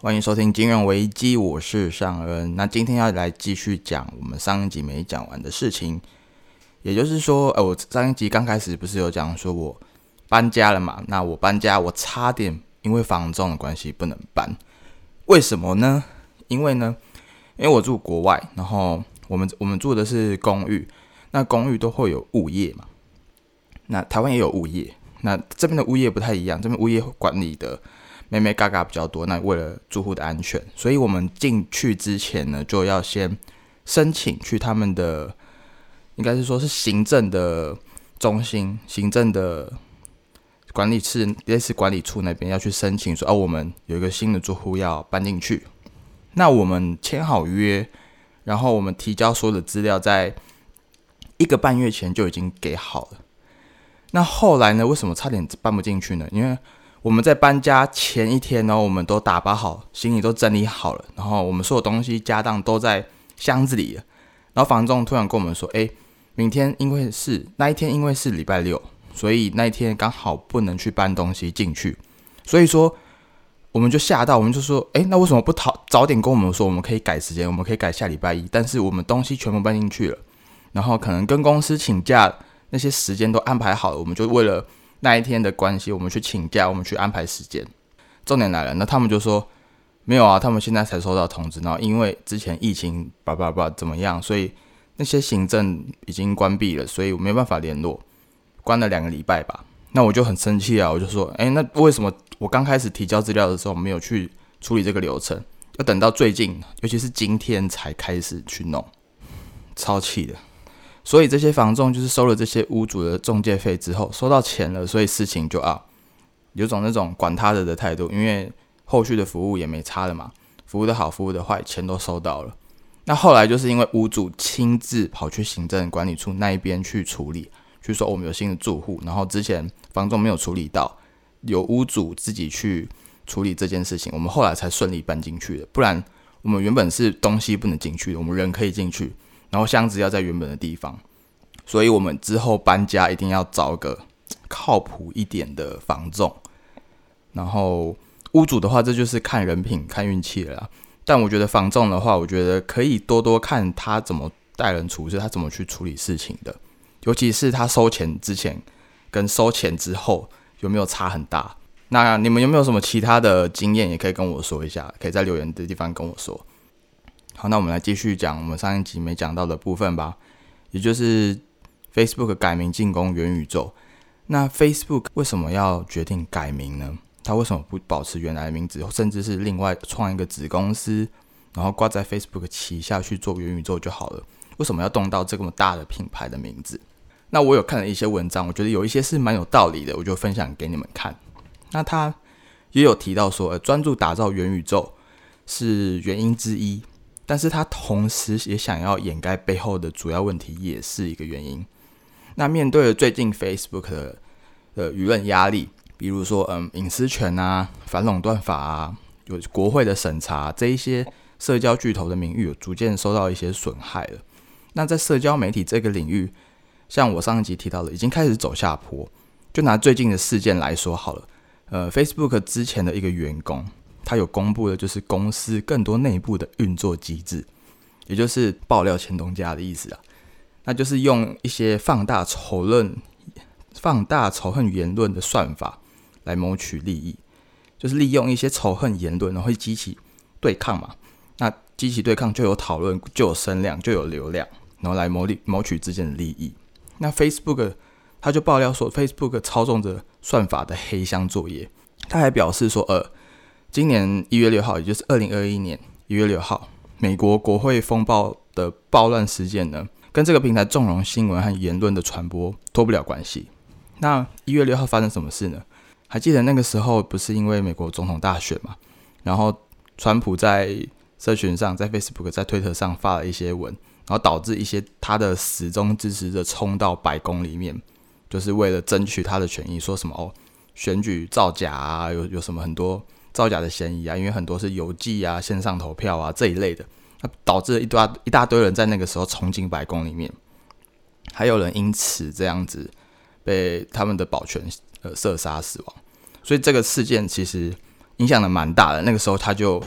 欢迎收听《金融危机》，我是尚恩。那今天要来继续讲我们上一集没讲完的事情，也就是说，呃，我上一集刚开始不是有讲说我搬家了嘛？那我搬家，我差点因为房仲的关系不能搬，为什么呢？因为呢，因为我住国外，然后我们我们住的是公寓，那公寓都会有物业嘛？那台湾也有物业，那这边的物业不太一样，这边物业管理的。妹妹嘎嘎比较多，那为了住户的安全，所以我们进去之前呢，就要先申请去他们的，应该是说是行政的中心、行政的管理室，类似管理处那边要去申请，说哦，我们有一个新的住户要搬进去。那我们签好约，然后我们提交所有的资料，在一个半月前就已经给好了。那后来呢？为什么差点搬不进去呢？因为我们在搬家前一天呢，我们都打包好，行李都整理好了，然后我们所有东西家当都在箱子里了。然后房仲突然跟我们说：“哎，明天因为是那一天，因为是礼拜六，所以那一天刚好不能去搬东西进去。所以说，我们就吓到，我们就说：哎，那为什么不早早点跟我们说？我们可以改时间，我们可以改下礼拜一。但是我们东西全部搬进去了，然后可能跟公司请假那些时间都安排好了，我们就为了。”那一天的关系，我们去请假，我们去安排时间。重点来了，那他们就说没有啊，他们现在才收到通知，然后因为之前疫情叭叭叭怎么样，所以那些行政已经关闭了，所以我没办法联络，关了两个礼拜吧。那我就很生气啊，我就说，哎，那为什么我刚开始提交资料的时候没有去处理这个流程，要等到最近，尤其是今天才开始去弄，超气的。所以这些房仲就是收了这些屋主的中介费之后，收到钱了，所以事情就啊，有种那种管他的的态度，因为后续的服务也没差了嘛，服务的好，服务的坏，钱都收到了。那后来就是因为屋主亲自跑去行政管理处那一边去处理，去说我们有新的住户，然后之前房仲没有处理到，有屋主自己去处理这件事情，我们后来才顺利搬进去的。不然我们原本是东西不能进去的，我们人可以进去。然后箱子要在原本的地方，所以我们之后搬家一定要找个靠谱一点的房仲。然后屋主的话，这就是看人品、看运气了。但我觉得房仲的话，我觉得可以多多看他怎么待人处事，他怎么去处理事情的。尤其是他收钱之前跟收钱之后有没有差很大？那你们有没有什么其他的经验，也可以跟我说一下，可以在留言的地方跟我说。好，那我们来继续讲我们上一集没讲到的部分吧，也就是 Facebook 改名进攻元宇宙。那 Facebook 为什么要决定改名呢？它为什么不保持原来的名字，甚至是另外创一个子公司，然后挂在 Facebook 旗下去做元宇宙就好了？为什么要动到这么大的品牌的名字？那我有看了一些文章，我觉得有一些是蛮有道理的，我就分享给你们看。那他也有提到说，专注打造元宇宙是原因之一。但是他同时也想要掩盖背后的主要问题，也是一个原因。那面对了最近 Facebook 的呃舆论压力，比如说嗯隐私权啊、反垄断法啊、有国会的审查，这一些社交巨头的名誉有逐渐受到一些损害了。那在社交媒体这个领域，像我上一集提到的，已经开始走下坡。就拿最近的事件来说好了，呃，Facebook 之前的一个员工。他有公布的，就是公司更多内部的运作机制，也就是爆料前东家的意思啊。那就是用一些放大仇恨、放大仇恨言论的算法来谋取利益，就是利用一些仇恨言论，然后激起对抗嘛。那激起对抗就有讨论，就有声量，就有流量，然后来谋利谋取之间的利益。那 Facebook 他就爆料说，Facebook 操纵着算法的黑箱作业。他还表示说，呃。今年一月六号，也就是二零二一年一月六号，美国国会风暴的暴乱事件呢，跟这个平台纵容新闻和言论的传播脱不了关系。那一月六号发生什么事呢？还记得那个时候不是因为美国总统大选嘛？然后川普在社群上，在 Facebook、在推特上发了一些文，然后导致一些他的始终支持者冲到白宫里面，就是为了争取他的权益，说什么哦，选举造假啊，有有什么很多。造假的嫌疑啊，因为很多是邮寄啊、线上投票啊这一类的，那导致一大一大堆人在那个时候冲进白宫里面，还有人因此这样子被他们的保全呃射杀死亡。所以这个事件其实影响的蛮大的。那个时候他就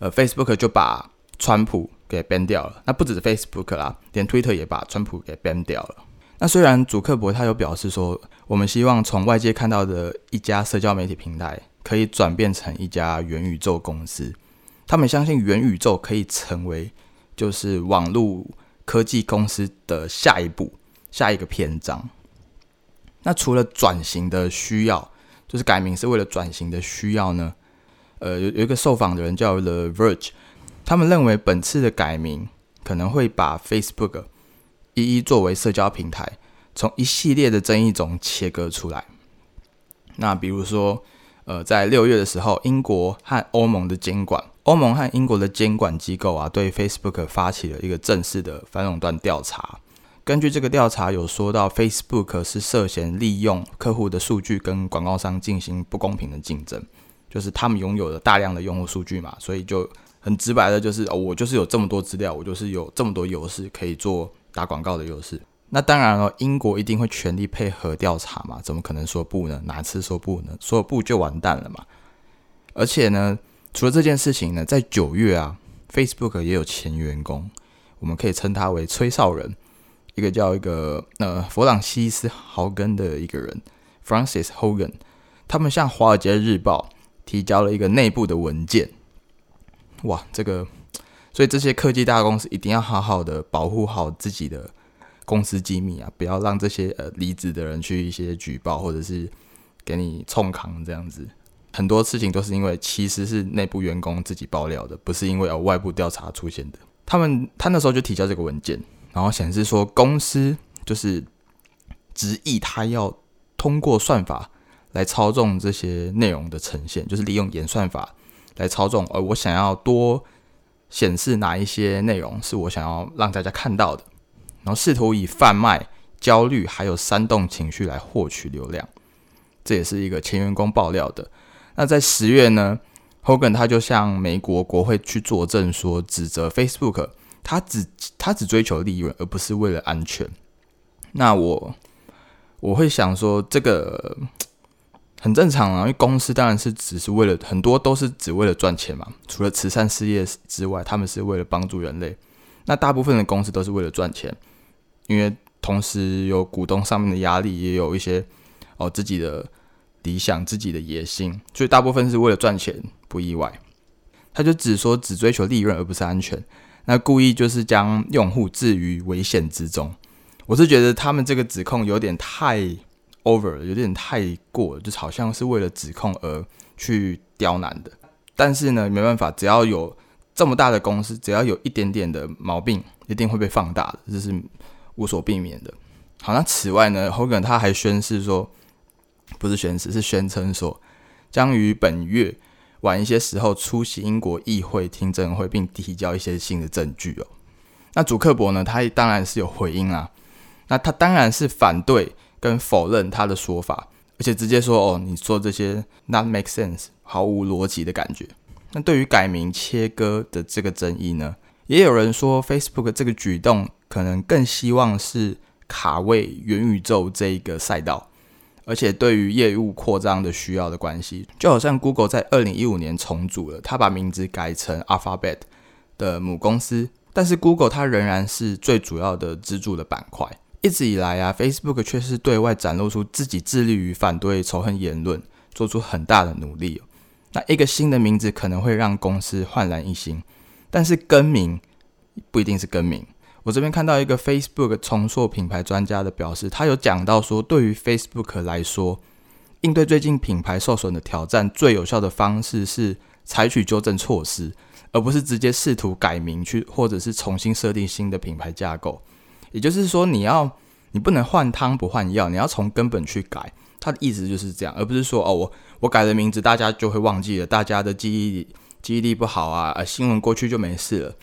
呃，Facebook 就把川普给 ban 掉了。那不止 Facebook 啦，连 Twitter 也把川普给 ban 掉了。那虽然祖克伯他有表示说，我们希望从外界看到的一家社交媒体平台，可以转变成一家元宇宙公司。他们相信元宇宙可以成为就是网络科技公司的下一步、下一个篇章。那除了转型的需要，就是改名是为了转型的需要呢？呃，有有一个受访的人叫 The Verge，他们认为本次的改名可能会把 Facebook 一一作为社交平台，从一系列的争议中切割出来。那比如说，呃，在六月的时候，英国和欧盟的监管，欧盟和英国的监管机构啊，对 Facebook 发起了一个正式的反垄断调查。根据这个调查，有说到 Facebook 是涉嫌利用客户的数据跟广告商进行不公平的竞争，就是他们拥有了大量的用户数据嘛，所以就很直白的，就是哦，我就是有这么多资料，我就是有这么多优势可以做打广告的优势。那当然了，英国一定会全力配合调查嘛，怎么可能说不呢？哪次说不呢？说不就完蛋了嘛？而且呢，除了这件事情呢，在九月啊，Facebook 也有前员工，我们可以称他为吹哨人。一个叫一个呃弗朗西斯豪根的一个人，Francis Hogan，他们向《华尔街日报》提交了一个内部的文件。哇，这个，所以这些科技大公司一定要好好的保护好自己的公司机密啊，不要让这些呃离职的人去一些举报或者是给你冲扛这样子。很多事情都是因为其实是内部员工自己爆料的，不是因为有外部调查出现的。他们他那时候就提交这个文件。然后显示说，公司就是执意他要通过算法来操纵这些内容的呈现，就是利用演算法来操纵。而我想要多显示哪一些内容是我想要让大家看到的，然后试图以贩卖焦虑还有煽动情绪来获取流量。这也是一个前员工爆料的。那在十月呢，Hogan 他就向美国国会去作证说，指责 Facebook。他只他只追求利润，而不是为了安全。那我我会想说，这个很正常啊，因为公司当然是只是为了很多都是只为了赚钱嘛。除了慈善事业之外，他们是为了帮助人类。那大部分的公司都是为了赚钱，因为同时有股东上面的压力，也有一些哦自己的理想、自己的野心，所以大部分是为了赚钱，不意外。他就只说只追求利润，而不是安全。那故意就是将用户置于危险之中，我是觉得他们这个指控有点太 over 了，有点太过了，就好像是为了指控而去刁难的。但是呢，没办法，只要有这么大的公司，只要有一点点的毛病，一定会被放大的，这是无所避免的。好，那此外呢，Hogan 他还宣誓说，不是宣誓，是宣称说，将于本月。晚一些时候出席英国议会听证会，并提交一些新的证据哦。那主克伯呢？他当然是有回应啦。那他当然是反对跟否认他的说法，而且直接说：“哦，你说这些 not make sense，毫无逻辑的感觉。”那对于改名切割的这个争议呢，也有人说 Facebook 这个举动可能更希望是卡位元宇宙这一个赛道。而且对于业务扩张的需要的关系，就好像 Google 在二零一五年重组了，它把名字改成 Alphabet 的母公司，但是 Google 它仍然是最主要的支柱的板块。一直以来啊，Facebook 却是对外展露出自己致力于反对仇恨言论，做出很大的努力。那一个新的名字可能会让公司焕然一新，但是更名不一定是更名。我这边看到一个 Facebook 重塑品牌专家的表示，他有讲到说，对于 Facebook 来说，应对最近品牌受损的挑战，最有效的方式是采取纠正措施，而不是直接试图改名去，或者是重新设定新的品牌架构。也就是说，你要你不能换汤不换药，你要从根本去改。他的意思就是这样，而不是说哦，我我改了名字，大家就会忘记了，大家的记忆记忆力不好啊，新闻过去就没事了。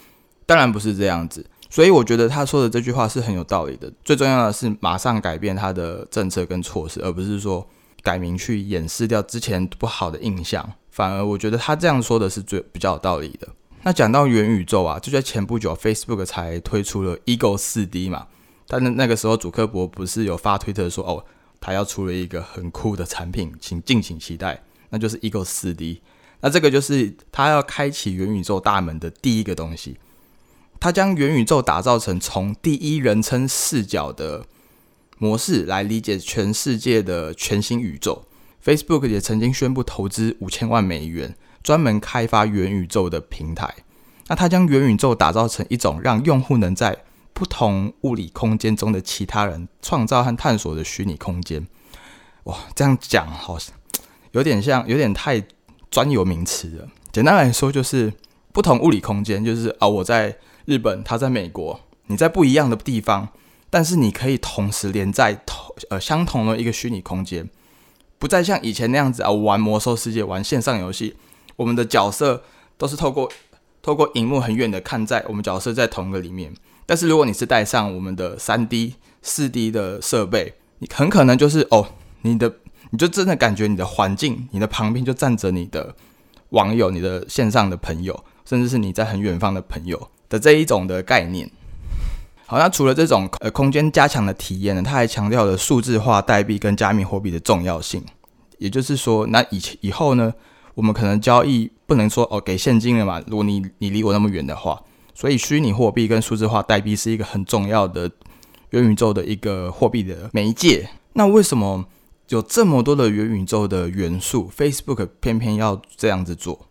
当然不是这样子。所以我觉得他说的这句话是很有道理的。最重要的是马上改变他的政策跟措施，而不是说改名去掩饰掉之前不好的印象。反而我觉得他这样说的是最比较有道理的。那讲到元宇宙啊，就在前不久，Facebook 才推出了 Ego 四 D 嘛。但是那个时候，主克伯不是有发推特说哦，他要出了一个很酷的产品，请敬请期待，那就是 Ego 四 D。那这个就是他要开启元宇宙大门的第一个东西。他将元宇宙打造成从第一人称视角的模式来理解全世界的全新宇宙。Facebook 也曾经宣布投资五千万美元，专门开发元宇宙的平台。那他将元宇宙打造成一种让用户能在不同物理空间中的其他人创造和探索的虚拟空间。哇，这样讲好像有点像，有点太专有名词了。简单来说，就是不同物理空间，就是啊，我在日本，他在美国，你在不一样的地方，但是你可以同时连在同呃相同的一个虚拟空间。不再像以前那样子啊，玩魔兽世界、玩线上游戏，我们的角色都是透过透过荧幕很远的看在我们角色在同一个里面。但是如果你是带上我们的三 D、四 D 的设备，你很可能就是哦，你的你就真的感觉你的环境，你的旁边就站着你的网友、你的线上的朋友，甚至是你在很远方的朋友的这一种的概念。好，那除了这种呃空间加强的体验呢，他还强调了数字化代币跟加密货币的重要性。也就是说，那以前以后呢，我们可能交易不能说哦给现金了嘛？如果你你离我那么远的话，所以虚拟货币跟数字化代币是一个很重要的元宇宙的一个货币的媒介。那为什么有这么多的元宇宙的元素，Facebook 偏偏要这样子做？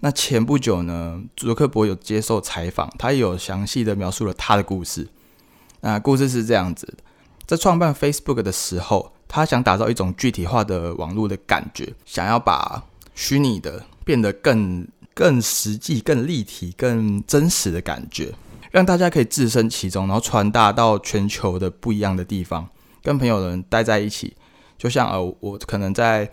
那前不久呢，祖克伯有接受采访，他也有详细的描述了他的故事。那故事是这样子：在创办 Facebook 的时候，他想打造一种具体化的网络的感觉，想要把虚拟的变得更更实际、更立体、更真实的感觉，让大家可以置身其中，然后传达到全球的不一样的地方，跟朋友们待在一起。就像呃，我可能在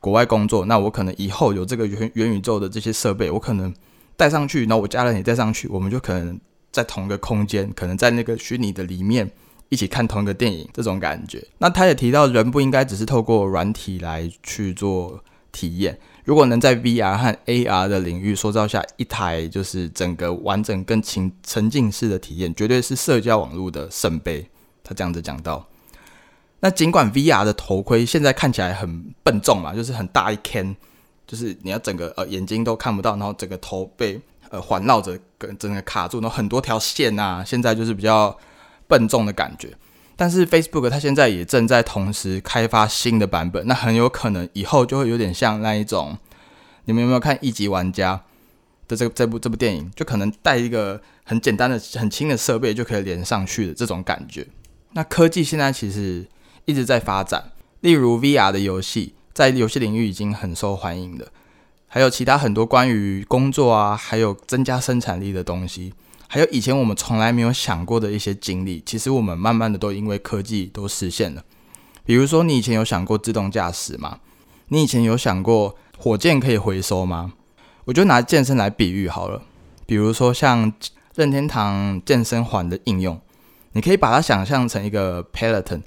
国外工作，那我可能以后有这个元元宇宙的这些设备，我可能带上去，然后我家人也带上去，我们就可能。在同一个空间，可能在那个虚拟的里面一起看同一个电影，这种感觉。那他也提到，人不应该只是透过软体来去做体验。如果能在 VR 和 AR 的领域塑造下一台就是整个完整、跟沉沉浸式的体验，绝对是社交网络的圣杯。他这样子讲到。那尽管 VR 的头盔现在看起来很笨重嘛，就是很大一 can，就是你要整个呃眼睛都看不到，然后整个头被。呃，环绕着跟整个卡住，然后很多条线啊，现在就是比较笨重的感觉。但是 Facebook 它现在也正在同时开发新的版本，那很有可能以后就会有点像那一种，你们有没有看《一级玩家》的这个这部这部电影？就可能带一个很简单的、很轻的设备就可以连上去的这种感觉。那科技现在其实一直在发展，例如 VR 的游戏，在游戏领域已经很受欢迎了。还有其他很多关于工作啊，还有增加生产力的东西，还有以前我们从来没有想过的一些经历，其实我们慢慢的都因为科技都实现了。比如说，你以前有想过自动驾驶吗？你以前有想过火箭可以回收吗？我就拿健身来比喻好了。比如说像任天堂健身环的应用，你可以把它想象成一个 Peloton，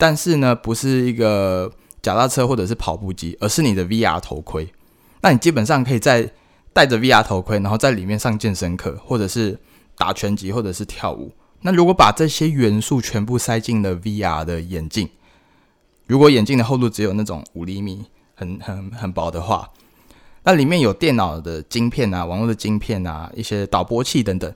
但是呢，不是一个脚踏车或者是跑步机，而是你的 VR 头盔。那你基本上可以在戴着 VR 头盔，然后在里面上健身课，或者是打拳击，或者是跳舞。那如果把这些元素全部塞进了 VR 的眼镜，如果眼镜的厚度只有那种五厘米，很很很薄的话，那里面有电脑的晶片啊、网络的晶片啊、一些导播器等等，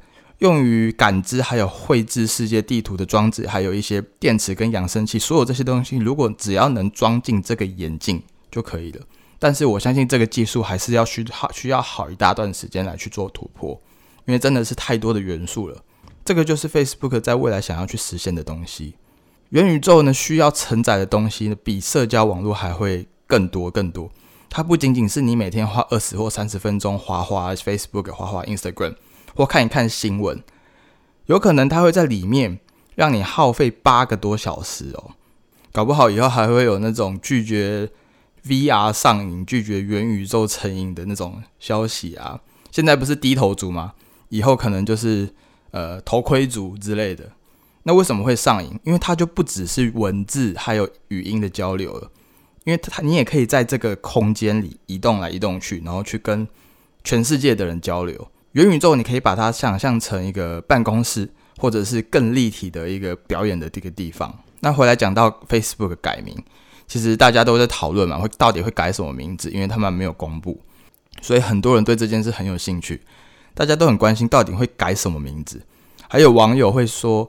用于感知还有绘制世界地图的装置，还有一些电池跟扬声器，所有这些东西，如果只要能装进这个眼镜就可以了。但是我相信这个技术还是要需好需要好一大段时间来去做突破，因为真的是太多的元素了。这个就是 Facebook 在未来想要去实现的东西。元宇宙呢需要承载的东西呢，比社交网络还会更多更多。它不仅仅是你每天花二十或三十分钟滑滑 Facebook、滑滑 Instagram 或看一看新闻，有可能它会在里面让你耗费八个多小时哦。搞不好以后还会有那种拒绝。VR 上瘾，拒绝元宇宙成瘾的那种消息啊！现在不是低头族吗？以后可能就是呃头盔族之类的。那为什么会上瘾？因为它就不只是文字，还有语音的交流了。因为它你也可以在这个空间里移动来移动去，然后去跟全世界的人交流。元宇宙你可以把它想象成一个办公室，或者是更立体的一个表演的这个地方。那回来讲到 Facebook 改名。其实大家都在讨论嘛，会到底会改什么名字？因为他们没有公布。所以很多人对这件事很有兴趣，大家都很关心到底会改什么名字。还有网友会说，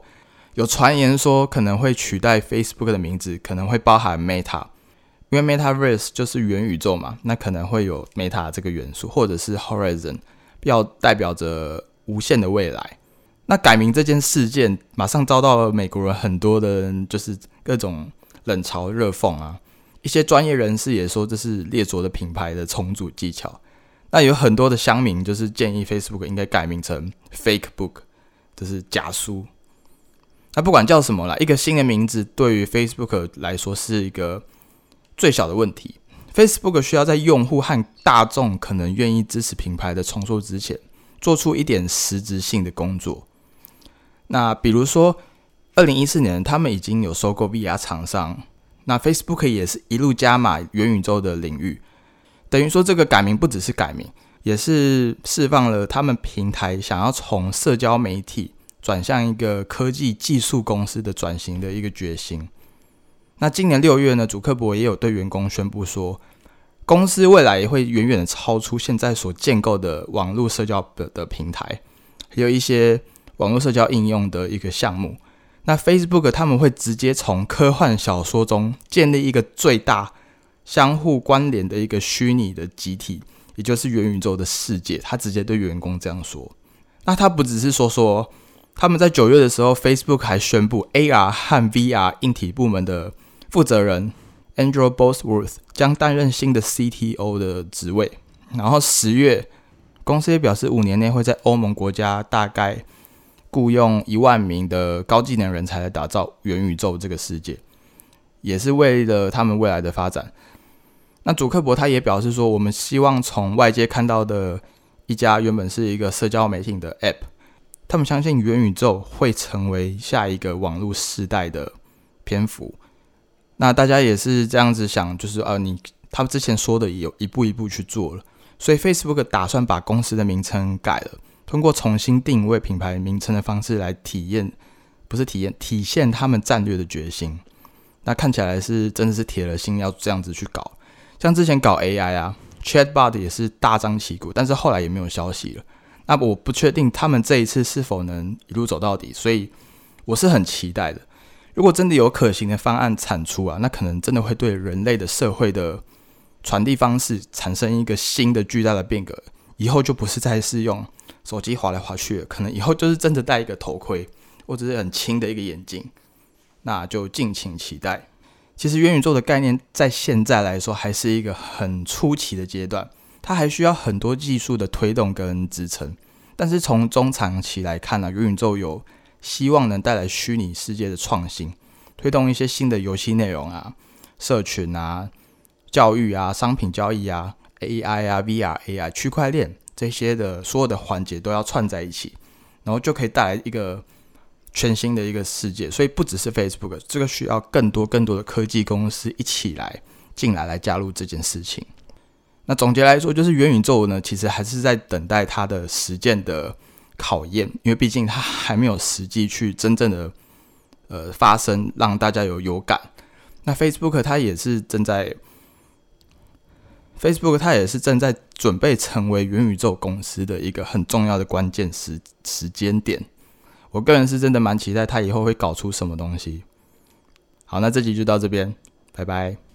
有传言说可能会取代 Facebook 的名字，可能会包含 Meta，因为 MetaVerse 就是元宇宙嘛，那可能会有 Meta 这个元素，或者是 Horizon，要代表着无限的未来。那改名这件事件，马上遭到了美国人很多的，就是各种冷嘲热讽啊。一些专业人士也说这是列卓的品牌的重组技巧。那有很多的乡民就是建议 Facebook 应该改名成 Fake Book，就是假书。那不管叫什么啦，一个新的名字对于 Facebook 来说是一个最小的问题。Facebook 需要在用户和大众可能愿意支持品牌的重塑之前，做出一点实质性的工作。那比如说，二零一四年他们已经有收购 VR 厂商。那 Facebook 也是一路加码元宇宙的领域，等于说这个改名不只是改名，也是释放了他们平台想要从社交媒体转向一个科技技术公司的转型的一个决心。那今年六月呢，主克伯也有对员工宣布说，公司未来也会远远的超出现在所建构的网络社交的的平台，还有一些网络社交应用的一个项目。那 Facebook 他们会直接从科幻小说中建立一个最大相互关联的一个虚拟的集体，也就是元宇宙的世界。他直接对员工这样说。那他不只是说说，他们在九月的时候，Facebook 还宣布 AR 和 VR 硬体部门的负责人 Andrew Bosworth 将担任新的 CTO 的职位。然后十月，公司也表示五年内会在欧盟国家大概。雇佣一万名的高技能人才来打造元宇宙这个世界，也是为了他们未来的发展。那祖克伯他也表示说，我们希望从外界看到的一家原本是一个社交媒体的 App，他们相信元宇宙会成为下一个网络时代的篇幅。那大家也是这样子想，就是啊，你他们之前说的有一步一步去做了，所以 Facebook 打算把公司的名称改了。通过重新定位品牌名称的方式来体验，不是体验，体现他们战略的决心。那看起来是真的是铁了心要这样子去搞。像之前搞 AI 啊，Chatbot 也是大张旗鼓，但是后来也没有消息了。那我不确定他们这一次是否能一路走到底，所以我是很期待的。如果真的有可行的方案产出啊，那可能真的会对人类的社会的传递方式产生一个新的巨大的变革。以后就不是再是用。手机滑来滑去了，可能以后就是真的戴一个头盔，或者是很轻的一个眼镜，那就敬请期待。其实元宇宙的概念在现在来说还是一个很初期的阶段，它还需要很多技术的推动跟支撑。但是从中长期来看呢，元宇宙有希望能带来虚拟世界的创新，推动一些新的游戏内容啊、社群啊、教育啊、商品交易啊、AI 啊、VR、AI、区块链。这些的所有的环节都要串在一起，然后就可以带来一个全新的一个世界。所以不只是 Facebook，这个需要更多更多的科技公司一起来进来来加入这件事情。那总结来说，就是元宇宙呢，其实还是在等待它的实践的考验，因为毕竟它还没有实际去真正的呃发生，让大家有有感。那 Facebook 它也是正在。Facebook 它也是正在准备成为元宇宙公司的一个很重要的关键时时间点，我个人是真的蛮期待它以后会搞出什么东西。好，那这集就到这边，拜拜。